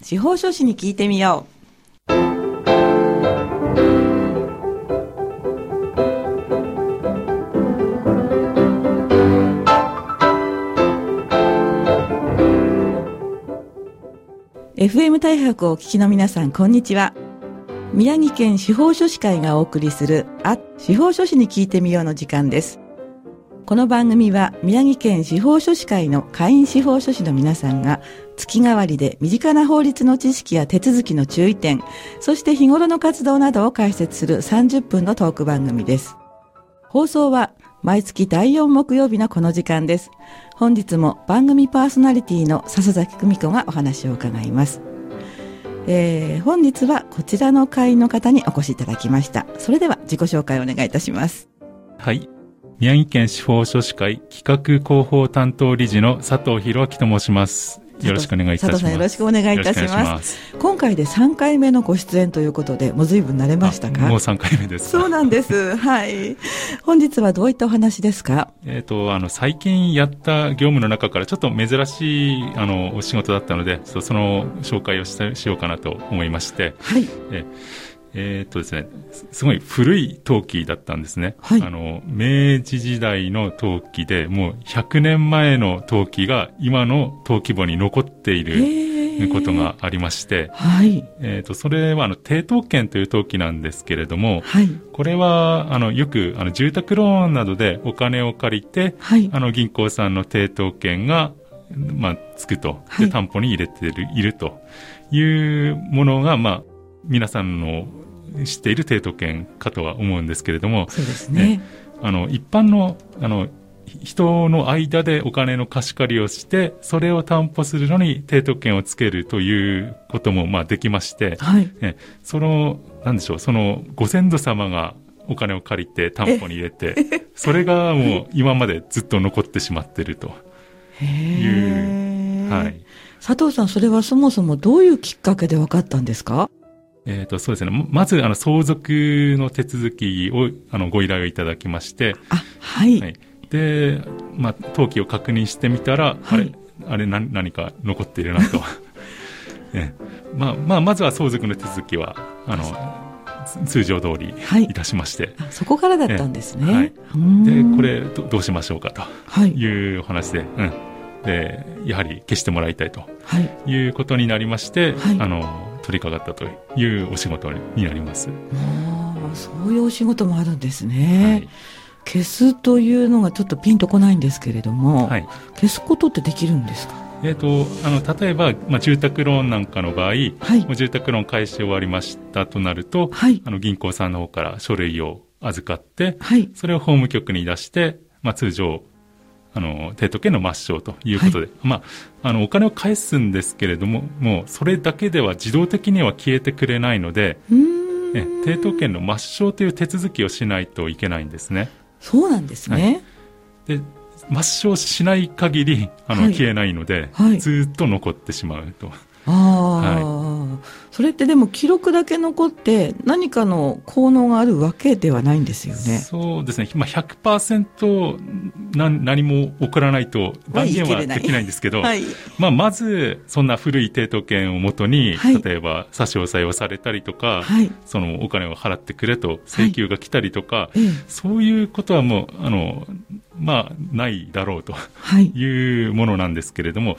司法書士に聞いてみよう。FM 大白をお聞きの皆さん、こんにちは。宮城県司法書士会がお送りする、あ、司法書士に聞いてみようの時間です。この番組は宮城県司法書士会の会員司法書士の皆さんが月替わりで身近な法律の知識や手続きの注意点、そして日頃の活動などを解説する30分のトーク番組です。放送は毎月第4木曜日のこの時間です。本日も番組パーソナリティの笹崎久美子がお話を伺います。えー、本日はこちらの会員の方にお越しいただきました。それでは自己紹介をお願いいたします。はい。宮城県司法書士会企画広報担当理事の佐藤博明と申します。よろしくお願いいたします。佐藤さんよろしくお願いいたします。今回で3回目のご出演ということで、もう随分慣れましたか？もう3回目です。そうなんです。はい。本日はどういったお話ですか？えっ、と、あの、最近やった業務の中からちょっと珍しい、あの、お仕事だったので、そその紹介をしたしようかなと思いまして、はい。ええーっとですね、すすごい古い陶器だったんですね。はいあの、明治時代の陶器で、もう100年前の陶器が今の陶器簿に残っていへるーことがありまして、はい。えーっと、それはあの、低陶剣という陶器なんですけれども、はい。これは、あの、よく、あの、住宅ローンなどでお金を借りて、はい。あの、銀行さんの抵当権が、まあ、つくと。で、はい担保に入れてる、いるというものが、まあ、皆さんの知っている抵当権かとは思うんですけれども、そうですね。あの、一般の、あの、人の間でお金の貸し借りをして、それを担保するのに抵当権をつけるということも、まあ、できまして、はい。えその、なんでしょう、その、ご先祖様がお金を借りて担保に入れて、それがもう今までずっと残ってしまってるとへいう、ーはい。佐藤さん、それはそもそもどういうきっかけで分かったんですか？えっ、と、そうですね。ままず、あの、相続の手続きを、あの、ご依頼をいただきまして、あ、はい。はい。で、まあ、登記を確認してみたら、あはいれ、あれ何、何か残っているなと。えまあ、まあ、まずは相続の手続きは、あの、つ通常通りはいいたしまして、あそこからだったんですね。えはいで、これど、どうしましょうかとはい。いうお話で、うん。で、やはり消してもらいたいとはい。いうことになりまして、はいあの、取り掛かったというお仕事になります。ああ、そういうお仕事もあるんですはね。い。消すというのがちょっとピンとこないんですけれども、はい。消すことってできるんですか？えっ、と、あの、例えば、まあ、住宅ローンなんかの場合、はいもう住宅ローン返し終わりましたとなると、はい。あの、銀行さんの方から書類を預かって、はい。それを法務局に出して、まあ、通常、あの、抵当権の抹消ということで、まあ、あの、お金を返すんですけれども、もう、それだけでは自動的には消えてくれないので。え抵当権の抹消という手続きをしないといけないんですね。そうなんですね。で、抹消しない限り、あの、はい消えないので、はいずーっと残ってしまうと。ああ、それってでも記録だけ残って何かの効能があるわけではないんですよね。そうですね。まあ、100%な何も起こらないと断言はできないんですけど、はい。まあ、まず、そんな古い抵当権をもとに、はい例えば差し押さえをされたりとか、はい。そのお金を払ってくれと請求が来たりとか、ええ。そういうことはもう、あの、まあ、ないだろうとはい。いうものなんですけれども、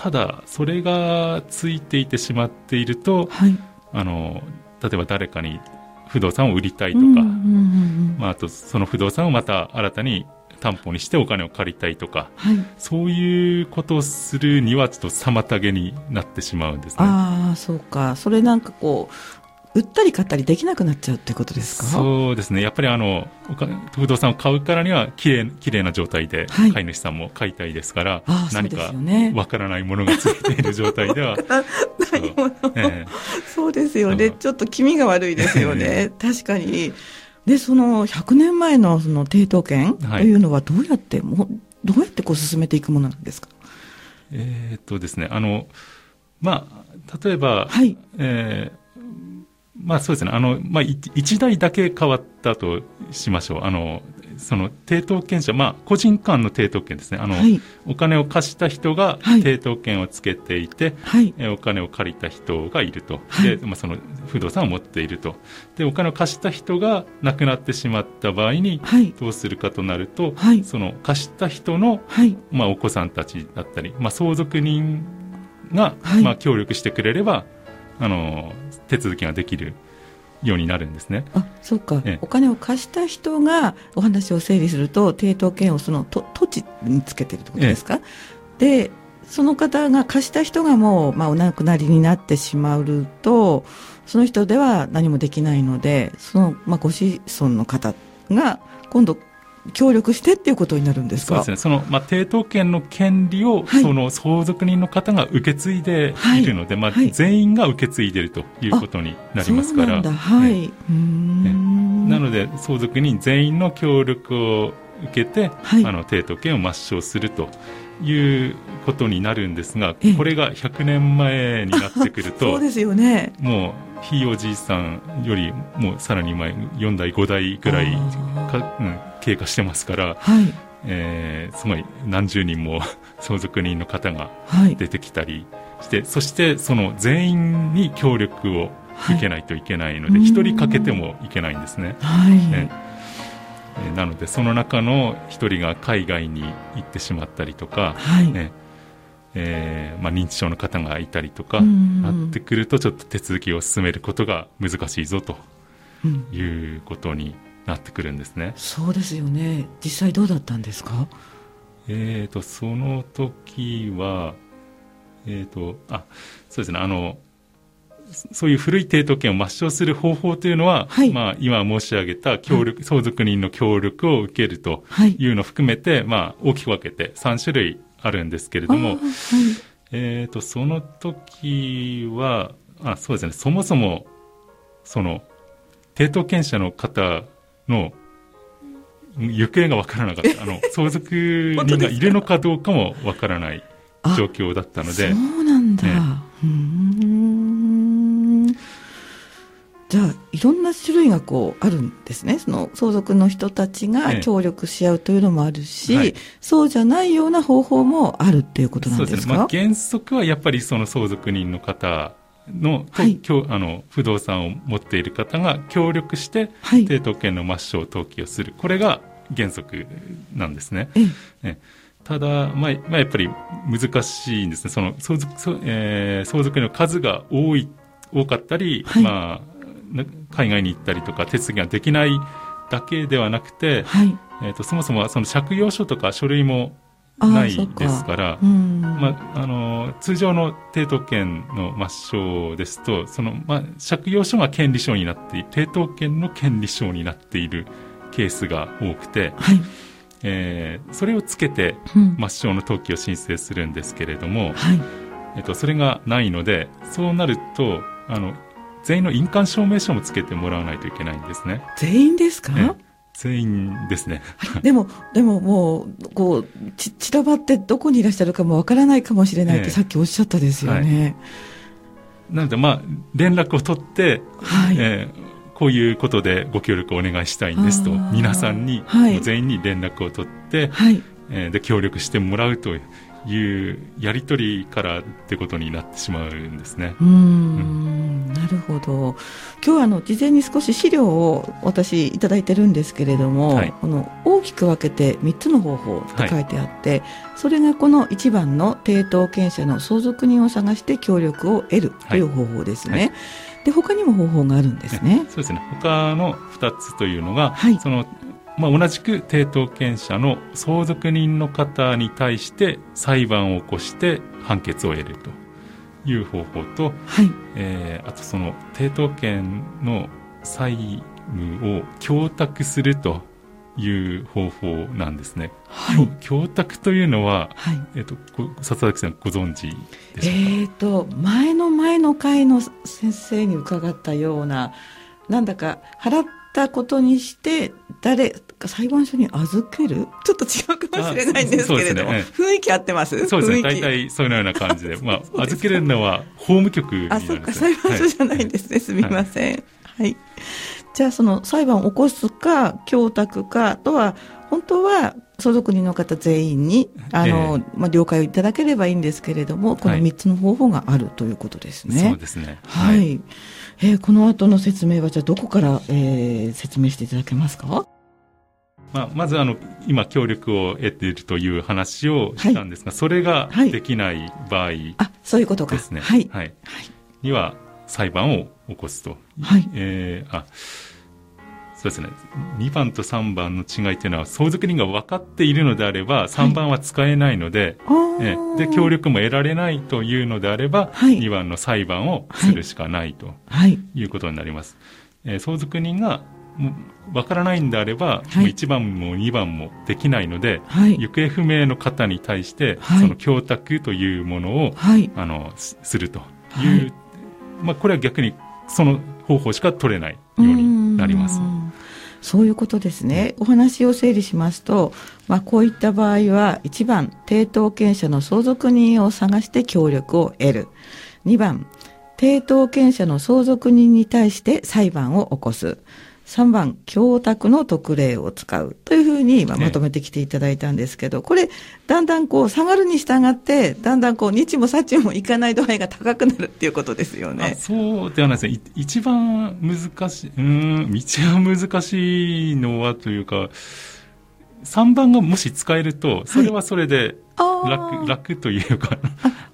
ただ、それがついていてしまっていると、はい。あの、例えば誰かに不動産を売りたいとか、うんうんうんまあ、あとその不動産をまた新たに担保にしてお金を借りたいとか、はい。そういうことをするにはちょっと妨げになってしまうんですね。ああ、そうか。それなんかこう、売ったり買ったりできなくなっちゃうってことですか？そうですね。やっぱりあの、不動産を買うからには、綺麗、綺麗な状態で、はい飼い主さんも買いたいですから、何か。わからないものがついている状態では、そうですよね。ちょっと気味が悪いですよね。確かに。で、その100年前のその抵当権とはいいうのはどうやって、もうどうやってこう進めていくものなんですか？えーっとですね、あの、まあ、例えば、はい。えーまあそうですね、あの、まあ、い一台だけ変わったとしましょう。あの、その抵当権者、まあ、個人間の抵当権ですね。あの、はい。お金を貸した人がはい。抵当権をつけていて、はい。えーお金を借りた人がいると、はい。でまあ、その不動産を持っていると。でお金を貸した人が亡くなってしまった場合にはい。どうするかとなると、はい。その貸した人の、はい。まあ、お子さんたちだったり、まあ、相続人が、はい。まあ、協力してくれればあの手続きができるようになるんですね。あそうか、ええ。お金を貸した人がお話を整理すると抵当権をそのと土地につけてるってことですか、でその方が貸した人がもう、まあ、お亡くなりになってしまうとその人では何もできないのでその、まあ、ご子孫の方が今度協力してっていうことになるんですか？そうですね。その、まあ、抵当権の権利を、はい。その相続人の方が受け継いでい。るので、まあ、はい。全員が受け継いでいるということになりますから。そうなんだ。はい、ねうーん。なので、相続人全員の協力を受けて、はい。あの、抵当権を抹消するということになるんですが、ええ。これが100年前になってくる そとう、ですよね。もう、ひいおじいさんよりもうさらに前、4代、5代ぐらいか、うん、経過してますから、はい。えーすごい何十人も相続人の方がはい。出てきたりして、そしてその全員に協力をはい受けないといけないので、うん一、人かけてもいけないんですね。はい、ええーなので、その中の一人が海外に行ってしまったりとか、はい、ねえーまあ、認知症の方がいたりとか、うん。なってくると、ちょっと手続きを進めることが難しいぞとうん。いうことになってくるんですね。そうですよね。実際どうだったんですか？えー、とその時は、えーとあそうですね。あの、そそういう古い抵当権を抹消する方法というのは、はい。まあ、今申し上げた協力、相続人の協力を受けるとはい。いうのを含めて、まあ、大きく分けて3種類あるんですけれどもはい。えー、とその時はあそうですね。そもそもその抵当権者の方の行方が分からなかった。あの 相続人がいるのかどうかも分からないあ状況だったのそでうなんだ、ね。うーんじゃあいろんな種類がこうあるんですね。その相続の人たちがええ。協力し合うというのもあるし、はい。そうじゃないような方法もあるっていうことなんですか？そうです。ね、まあ、原則はやっぱりその相続人の方の,と、はい。あの不動産を持っている方が協力してはい。抵当権の抹消登記をする。これが原則なんですね。ええ。えただ、まあまあ、やっぱり難しいんですね、その相続そえー相続人の数が多い多かったり、はい。まあ、な海外に行ったりとか、手続きができないだけではなくて、はい。えー、とそもそもその借用書とか書類もないですから、うん。まあ、あの通常の抵当権の抹消ですと、そのまあ、借用書が権利書になってい抵当権の権利書になっているケースが多くて、はい、えーそれをつけてうん。抹消の登記を申請するんですけれども、はい。えっと、それがないので、そうなると、あの、全員の印鑑証明書もつけてもらわないといけないんですね。全員ですか、ええ全員ですね。でも、でももう、こう、ち、散らばってどこにいらっしゃるかもわからないかもしれないってええさっきおっしゃったですよね。なので、まあ、連絡を取って、はい。えーこういうことでご協力お願いしたいんですと皆さんに、はい全員に連絡を取って、はい。えーで、協力してもらうというやり取りからってことになってしまうんですね。うーん、なるほど。今日はあの、事前に少し資料を私いただいてるんですけれども、はいこの大きく分けて3つの方法って書いてあって、それがこの1番の抵当権者の相続人を探して協力を得るという方法ですね。はいで、他にも方法があるんですね。そうですね。他の2つというのが、はいその、まあ、同じく抵当権者の相続人の方に対して裁判を起こして判決を得るという方法と、はい。えーあとその抵当権の債務を供託するという方法なんですね。はい。供託というのは、はい。えっ、と、ご笹崎さんご存知でしょうか、えーと、前の前の回の先生に伺ったような、なんだか払ったことにして、誰か裁判所に預ける？ちょっと違うかもしれないんですけれども、あそうです雰囲気合ってますそうですね。大体そのような感じで。まあ、預けるのは法務局になあ、そっか、裁判所じゃないんですね。すみません。はい。じゃあその裁判を起こすか供託かとは本当は相続人の方全員にあの、えまあ、了解をいただければいいんですけれどもこの3つの方法があるということですね。そうですね。はい、はい、えー、この後の説明はじゃあどこから、えー、説明していただけますか？まあ、まずあの今、協力を得ているという話をしたんですが、はい、それができない場合、はい、あそういうことか。ですね、はい。はい、には裁判を起こすと、はい。えー、あそうですね。2番と3番の違いというのは相続人が分かっているのであれば3番は使えないので,、えで協力も得られないというのであれば、はい、2番の裁判をするしかないとい。うことになります。えー、相続人がわからないんであれば、はい、もう1番も2番もできないので、はい、行方不明の方に対して、はい、その供託というものを、あのするという、まあ、これは逆にその方法しか取れないようになります。そういうことですね。お話を整理しますと、まあ、こういった場合は、1番、抵当権者の相続人を探して協力を得る。2番、抵当権者の相続人に対して裁判を起こす。3番、供託の特例を使うというふうにままとめてきていただいたんですけど、これ、だんだんこう下がるに従って、だんだんこう日も幸もいかない度合いが高くなるっていうことですよね。そうではないですね。一番難しい、うん、道は難しいのはというか、3番がもし使えると、それはそれで楽、はい、楽というか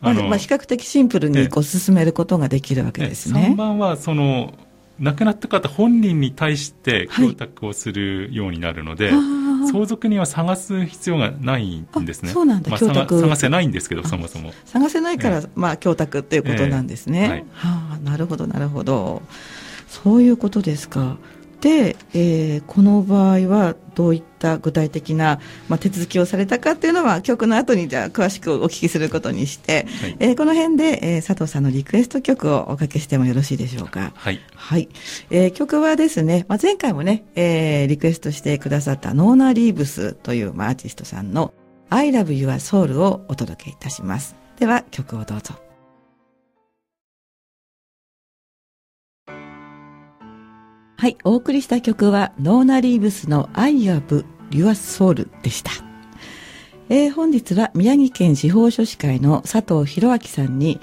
あの、まあ、比較的シンプルにこう進めることができるわけですね。3番はその亡くなった方本人に対して供託をするようになるので、はい、相続人は探す必要がないんですね。そうなんだ、まあ、探せないんですけど、そもそも。探せないから、えー、まあ、供託っていうことなんですね。えー、はい、はあ、なるほど、なるほど。そういうことですか。で、えー、この場合はどういった具体的な、まあ、手続きをされたかっていうのは曲の後にじゃあ詳しくお聞きすることにして、はい、えー、この辺で、えー、佐藤さんのリクエスト曲をおかけしてもよろしいでしょうか？はい。はい。えー、曲はですね、まあ、前回もね、えー、リクエストしてくださったノーナ・リーブスという、まあ、アーティストさんの I love your soul をお届けいたします。では曲をどうぞ。はい、お送りした曲はノーナ・リーブスの I Have Your Soul でした。えー、本日は宮城県司法書士会の佐藤博明さんに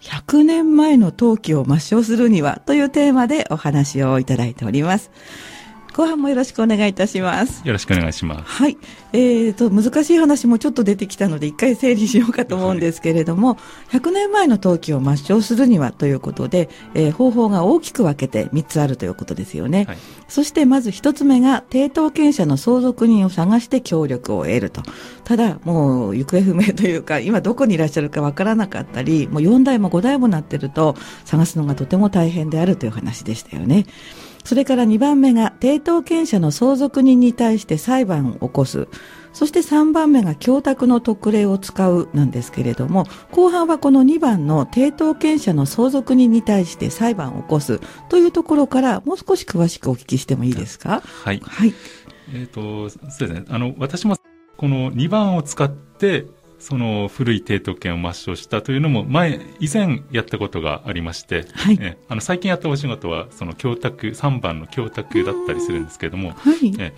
100年前の陶器を抹消するにはというテーマでお話をいただいております。後半もよろしくお願いいたします。よろしくお願いします。はい。えーと、難しい話もちょっと出てきたので、一回整理しようかと思うんですけれども、はい、100年前の陶器を抹消するにはということで、えー、方法が大きく分けて3つあるということですよね。はい、そしてまず1つ目が、抵当権者の相続人を探して協力を得ると。ただ、もう行方不明というか、今どこにいらっしゃるかわからなかったり、もう4代も5代もなってると、探すのがとても大変であるという話でしたよね。それから2番目が抵当権者の相続人に対して裁判を起こす。そして3番目が供託の特例を使うなんですけれども、後半はこの2番の抵当権者の相続人に対して裁判を起こすというところからもう少し詳しくお聞きしてもいいですか？はい。はい。えっ、ー、と、そうですね。あの、私もこの2番を使ってその古い抵当権を抹消したというのも前、以前やったことがありまして、はい、えあの最近やったお仕事はその供託、3番の供託だったりするんですけれども、はい、え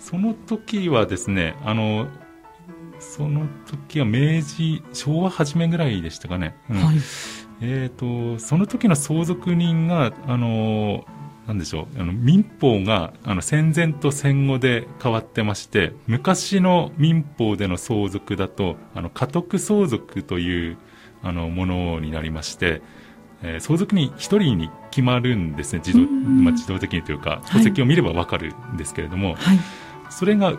その時はですね、あの、その時は明治、昭和初めぐらいでしたかね。うん、はい、えっ、ー、と、その時の相続人が、あの、なんでしょうあの民法があの戦前と戦後で変わってまして昔の民法での相続だとあの家督相続というあのものになりまして、えー、相続人1人に決まるんですね自動,、まあ、自動的にというか戸籍を見れば分かるんですけれども、はい、それがう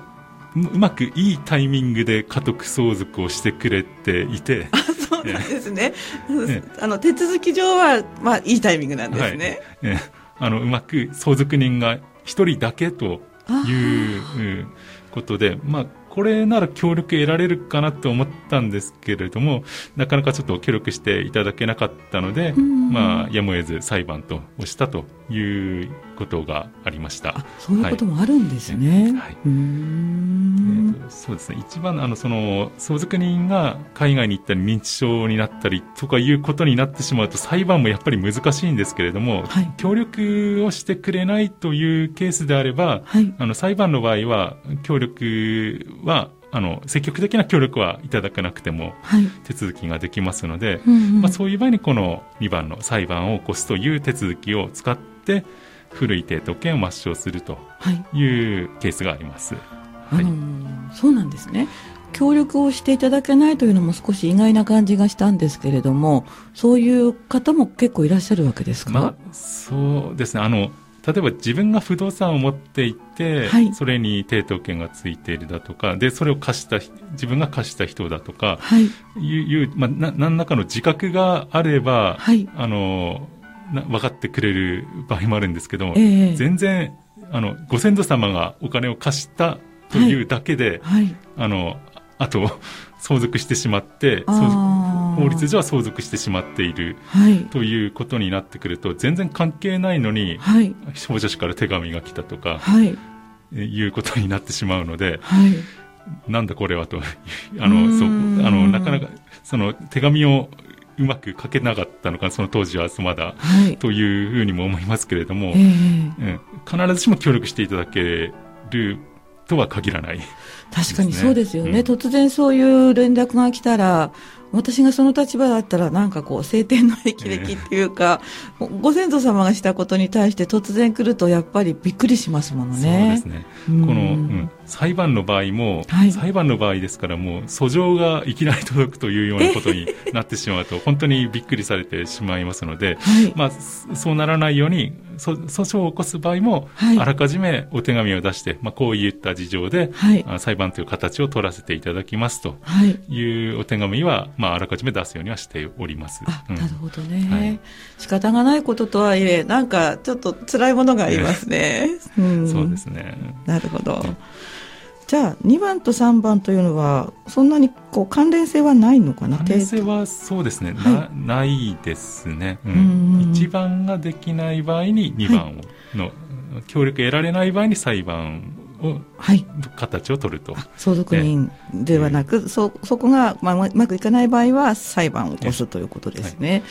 まくいいタイミングで家督相続をしてくれていて。あそうなんですね。ねあの手続き上はまあいいタイミングなんですね。はいねあのうまく相続人が1人だけということで、まあ、ここれなら協力得られるかなと思ったんですけれども、なかなかちょっと協力していただけなかったので、まあ、やむを得ず裁判と押したということがありました。そういうこともあるんですね。はい。えー、そうですね。一番、あの、その、相続人が海外に行ったり認知症になったりとかいうことになってしまうと、裁判もやっぱり難しいんですけれども、はい、協力をしてくれないというケースであれば、はい、あの、裁判の場合は、協力は、あの積極的な協力はいただかなくても手続きができますので、はいうんうん、まあ、そういう場合にこの2番の裁判を起こすという手続きを使って古い抵当権を抹消するとい。うケースがあります。はい、そうなんですね。協力をしていただけないというのも少し意外な感じがしたんですけれどもそういう方も結構いらっしゃるわけですか、まあ、そうですね。あの例えば自分が不動産を持っていて、はい、それに抵当権がついているだとかでそれを貸した自分が貸した人だとか、はい、いう、まあ、な何らかの自覚があれば、はい、あの分かってくれる場合もあるんですけど、えー、全然あのご先祖様がお金を貸したというだけで、はい、あのあと相続してしまって法律上は相続してしまっている、はい、ということになってくると全然関係ないのに、はい、保者から手紙が来たとか、はい、いうことになってしまうので、はい、なんだこれはとあのそうあのなかなかその手紙をうまく書けなかったのかその当時はまだ、はい、というふうにも思いますけれども、えー、必ずしも協力していただけるとは限らない、確かにそうですよね、うん、突然そういう連絡が来たら私がその立場だったら、なんかこう、晴天の霹靂っていうか、えー、ご先祖様がしたことに対して突然来ると、やっぱりびっくりしますものね。そうですね。この、うん、裁判の場合も、はい、裁判の場合ですからもう訴状がいきなり届くというようなことになってしまうと 本当にびっくりされてしまいますので、はい、まあ、そうならないように訴訟を起こす場合も、はい、あらかじめお手紙を出して、まあ、こういった事情で、はい、裁判という形を取らせていただきますとい。うお手紙は、まあ、あらかじめ出すようにはしております。うん、なるほどね、はい、仕方がないこととはいえなんかちょっと辛いものがありますね。うん、そうですね。なるほど。じゃあ2番と3番というのはそんなにこう関連性はないのかな？関連性はそうですね、はい、なないですね、うん、1番ができない場合に2番の、はい、協力得られない場合に裁判を、はい、形を取ると。相続人ではなく、そそこが、まあ、うまくいかない場合は裁判を起こすということですね。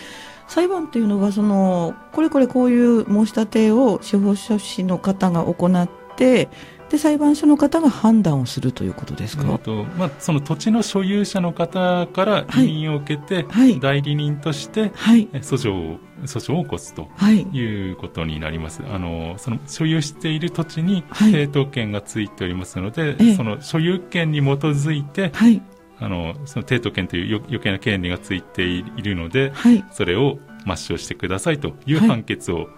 裁判というのはそのこれこれこういう申し立てを司法書士の方が行ってで裁判所の方が判断をするということですか、えーとまあ、その土地の所有者の方から委任を受けて、はい、代理人として、はい、訴訟を訴訟を起こすとい。うことになります、はい、あのその所有している土地に抵当権がついておりますので、その所有権に基づいて、あのその抵当権という余計な権利がついているので、それを抹消してくださいという判決を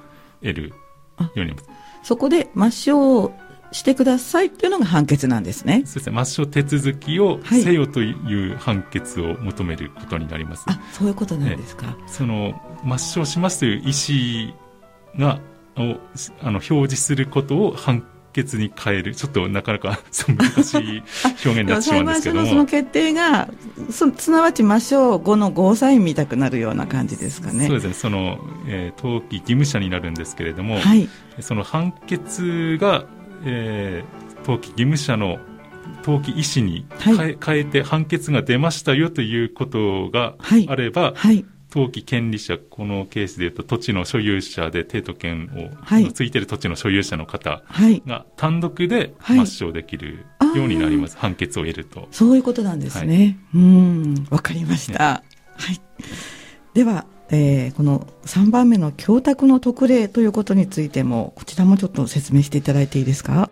得るようになります。そこで抹消してくださいっていうのが判決なんですね。そうですね。抹消手続きをせよという判決を求めることになります。はい、あ、そういうことなんですか。その抹消しますという意思がをあの表示することを判決に変えるちょっとなかなか 難しい表現になってしまうんですけども裁判所のその決定がすなわち抹消後のゴーサイン見たくなるような感じですかねそうですねその、えー、登記義務者になるんですけれども、はい、その判決がえー、登記義務者の登記医師に変えはい、変えて判決が出ましたよということがあれば、はい。はい、登記権利者、このケースでいうと土地の所有者で抵当権を、ついている土地の所有者の方が単独で抹消できるようになります、判決を得ると。そういうことなんですね。うん、わかりました。はい。では、えー、この3番目の供託の特例ということについてもこちらもちょっと説明していただいていいですか？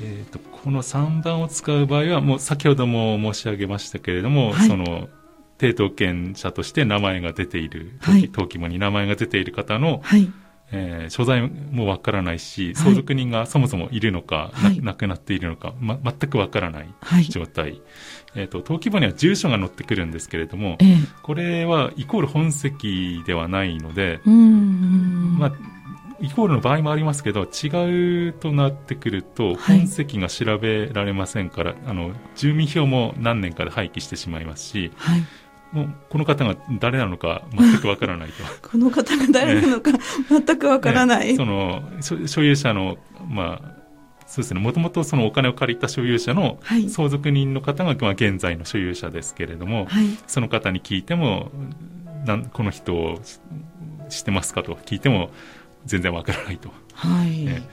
えーと、この3番を使う場合はもう先ほども申し上げましたけれども、はい、その抵当権者として名前が出ている、はい、登記簿に名前が出ている方の、はいえー、所在もわからないし、相続人がそもそもいるのか、はい、亡くなっているのか、ま、全くわからない状態。はい、えっ、ー、と、登記簿には住所が載ってくるんですけれども、えー、これはイコール本籍ではないので、まあ、イコールの場合もありますけど違うとなってくるとはい。本籍が調べられませんから、あの住民票も何年かで廃棄してしまいますしはい。もうこの方が誰なのか全くわからないと。この方が誰なのか全くわからない。ねその所所有者の、まあ、そうですね、もともとそのお金を借りた所有者のはい相続人の方が、まあ、現在の所有者ですけれども、はい。その方に聞いても、なんこの人を知ってますかと聞いても、全然わからないと、はい。ね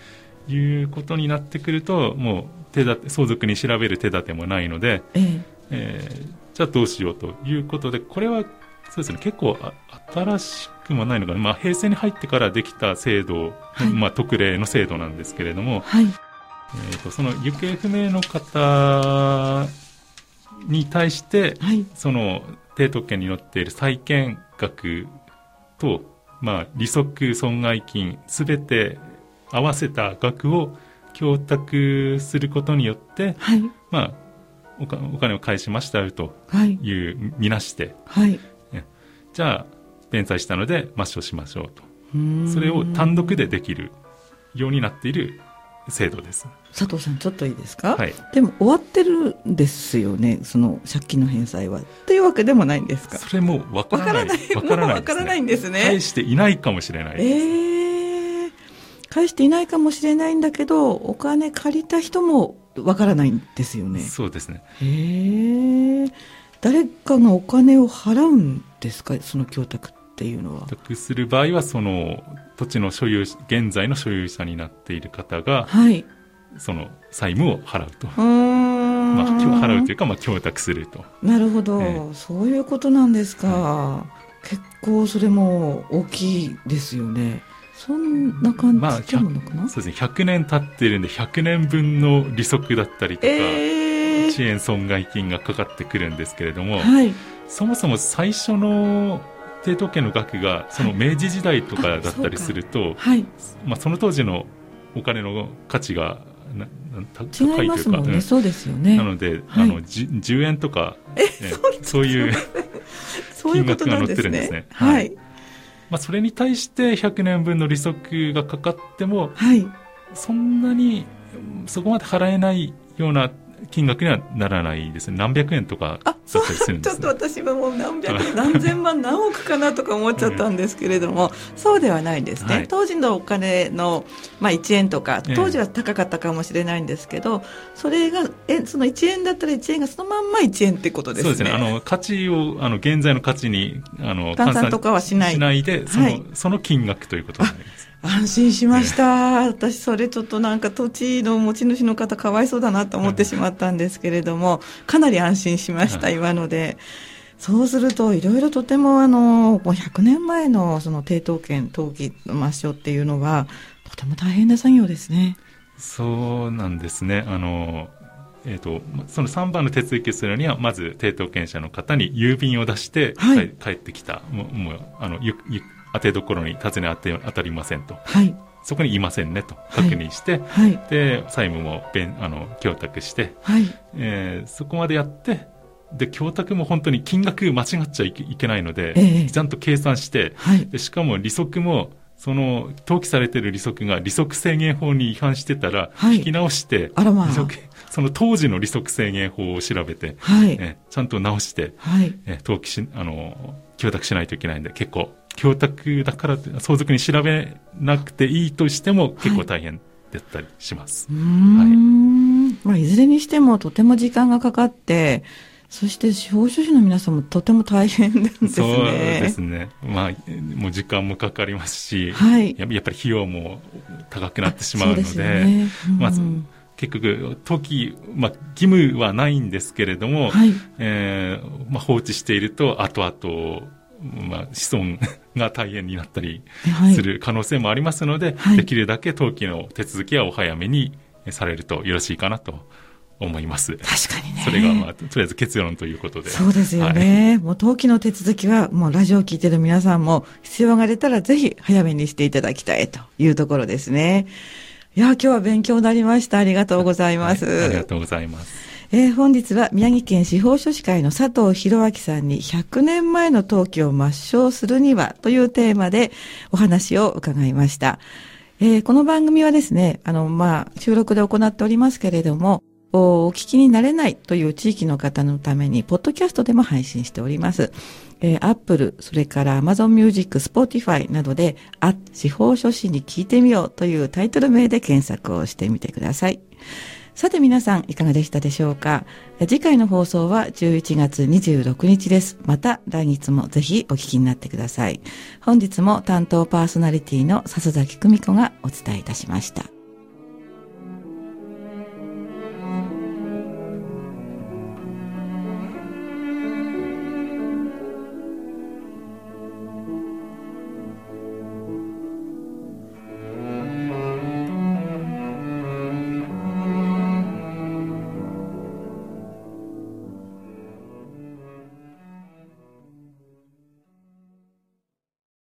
いうことになってくると、もう手立て相続に調べる手立てもないので、ええ。えーじゃあどうしようということで、これはそうですね、結構あ新しくもないのかな、まあ、平成に入ってからできた制度、はいまあ、特例の制度なんですけれども、はい。えー、とその行方不明の方に対して、はい。その低特権に載っている債権額と、まあ、利息損害金すべて合わせた額を供託することによって、はい。まあ、お金を返しましたよとはい。いうみなしてはい。じゃあ弁済したので抹消しましょうとそれを単独でできるようになっている制度です。佐藤さん、ちょっといいですか？はいでも終わってるんですよね、その借金の返済は。っていうわけでもないんですか？それもわかららなないい。わからないわからないんですね。返していないかもしれない。ええ返していないかもしれないんだけど、お金借りた人もわからないんですよね。そうですね。へえ誰かがお金を払うんですか？その供託っていうのは。得する場合はその土地の所有現在の所有者になっている方がはい。その債務を払うと。まあ、払うというか、まあ、供託するとなるほど、えそういうことなんですか。結構それも大きいですよね。そんな感まあじでものかな、そうですね100年経ってるんで100年分の利息だったりとか、ええ遅延損害金がかかってくるんですけれども、はい。そもそも最初の抵当権の額がその明治時代とかだったりすると、はい。まあ、その当時のお金の価値が高違いいというか、ますもんね。うんそうですよねな。ので、はいあのじ10円とか、ねそういう、金額が載ってるんですねね。ははいい。まあ、それに対して100年分の利息がかかってもはい。そんなにうんそこまで払えないような金額にはならないですね何百円とかだったりするん ちょっとですね。私はもう何百、何千万、何億かなとか思っちゃったんですけれども、そうではないんですね。はい当時のお金の、まあ1円とかええ、当時は高かったかもしれないんですけど、それが、え、その1円だったら1円がそのまんま1円ってことですね。そうですね。あの、価値を、あの、現在の価値に、あの、換算とかはしないしないで、その、はいその金額ということになります。安心しました。私、それちょっとなんか土地の持ち主の方かわいそうだなと思ってしまったんですけれども、かなり安心しました、はい今ので。そうすると、いろいろとてもあの、もう100年前のその抵当権、登記の抹消っていうのは、とても大変な作業ですね。そうなんですね。あの、えっ、と、まその3番の手続きをするには、まず、抵当権者の方に郵便を出して、はい帰帰ってきた。もう、もうあの、ゆ、ゆ、当てどころに尋ね当て、当たりませんと。はい。そこにいませんねとはい確認して、はい。で、債務も弁、あの、供託して、はい。えーそこまでやって、で、供託も本当に金額間違っちゃいけないので、ええちゃんと計算して、はい。でしかも利息も、その、登記されてる利息が利息制限法に違反してたら、はい引き直して、あらまあ利息その当時の利息制限法を調べて、はい。えちゃんと直して、はい。え登記し、あの、供託しないといけないんで、結構、供託だから相続に調べなくていいとしても、結構大変だったりします。うーん。まあ、いずれにしてもとても時間がかかって、そして司法書士の皆さんもとても大変なんですね。そうですね。まあ、もう時間もかかりますし、はい。ややっぱり費用も高くなってしまうので、でねうんまず結局、登記、まあ、義務はないんですけれども、はい。えーまあ、放置していると、後々、まあ、子孫が大変になったりはい。する可能性もありますので、はいできるだけ登記の手続きはお早めにされるとよろしいかなと思います。確かにね。それが、まあ、とりあえず結論ということで。そうですよね。もう登記の手続きは、もうラジオを聞いてる皆さんも必要が出たらぜひ早めにしていただきたいというところですね。いや、今日は勉強になりました。ありがとうございます。はいありがとうございます。えー、本日は宮城県司法書士会の佐藤博明さんに100年前の登記を抹消するにはというテーマでお話を伺いました。えー、この番組はですね、あの、まあ、収録で行っておりますけれども、お聞きになれないという地域の方のために、ポッドキャストでも配信しております。えー、Apple、それから Amazon Music、Spotify などで、あ、司法書士に聞いてみようというタイトル名で検索をしてみてください。さて皆さんいかがでしたでしょうか？次回の放送は11月26日です。また来日もぜひお聞きになってください。本日も担当パーソナリティの笹崎久美子がお伝えいたしました。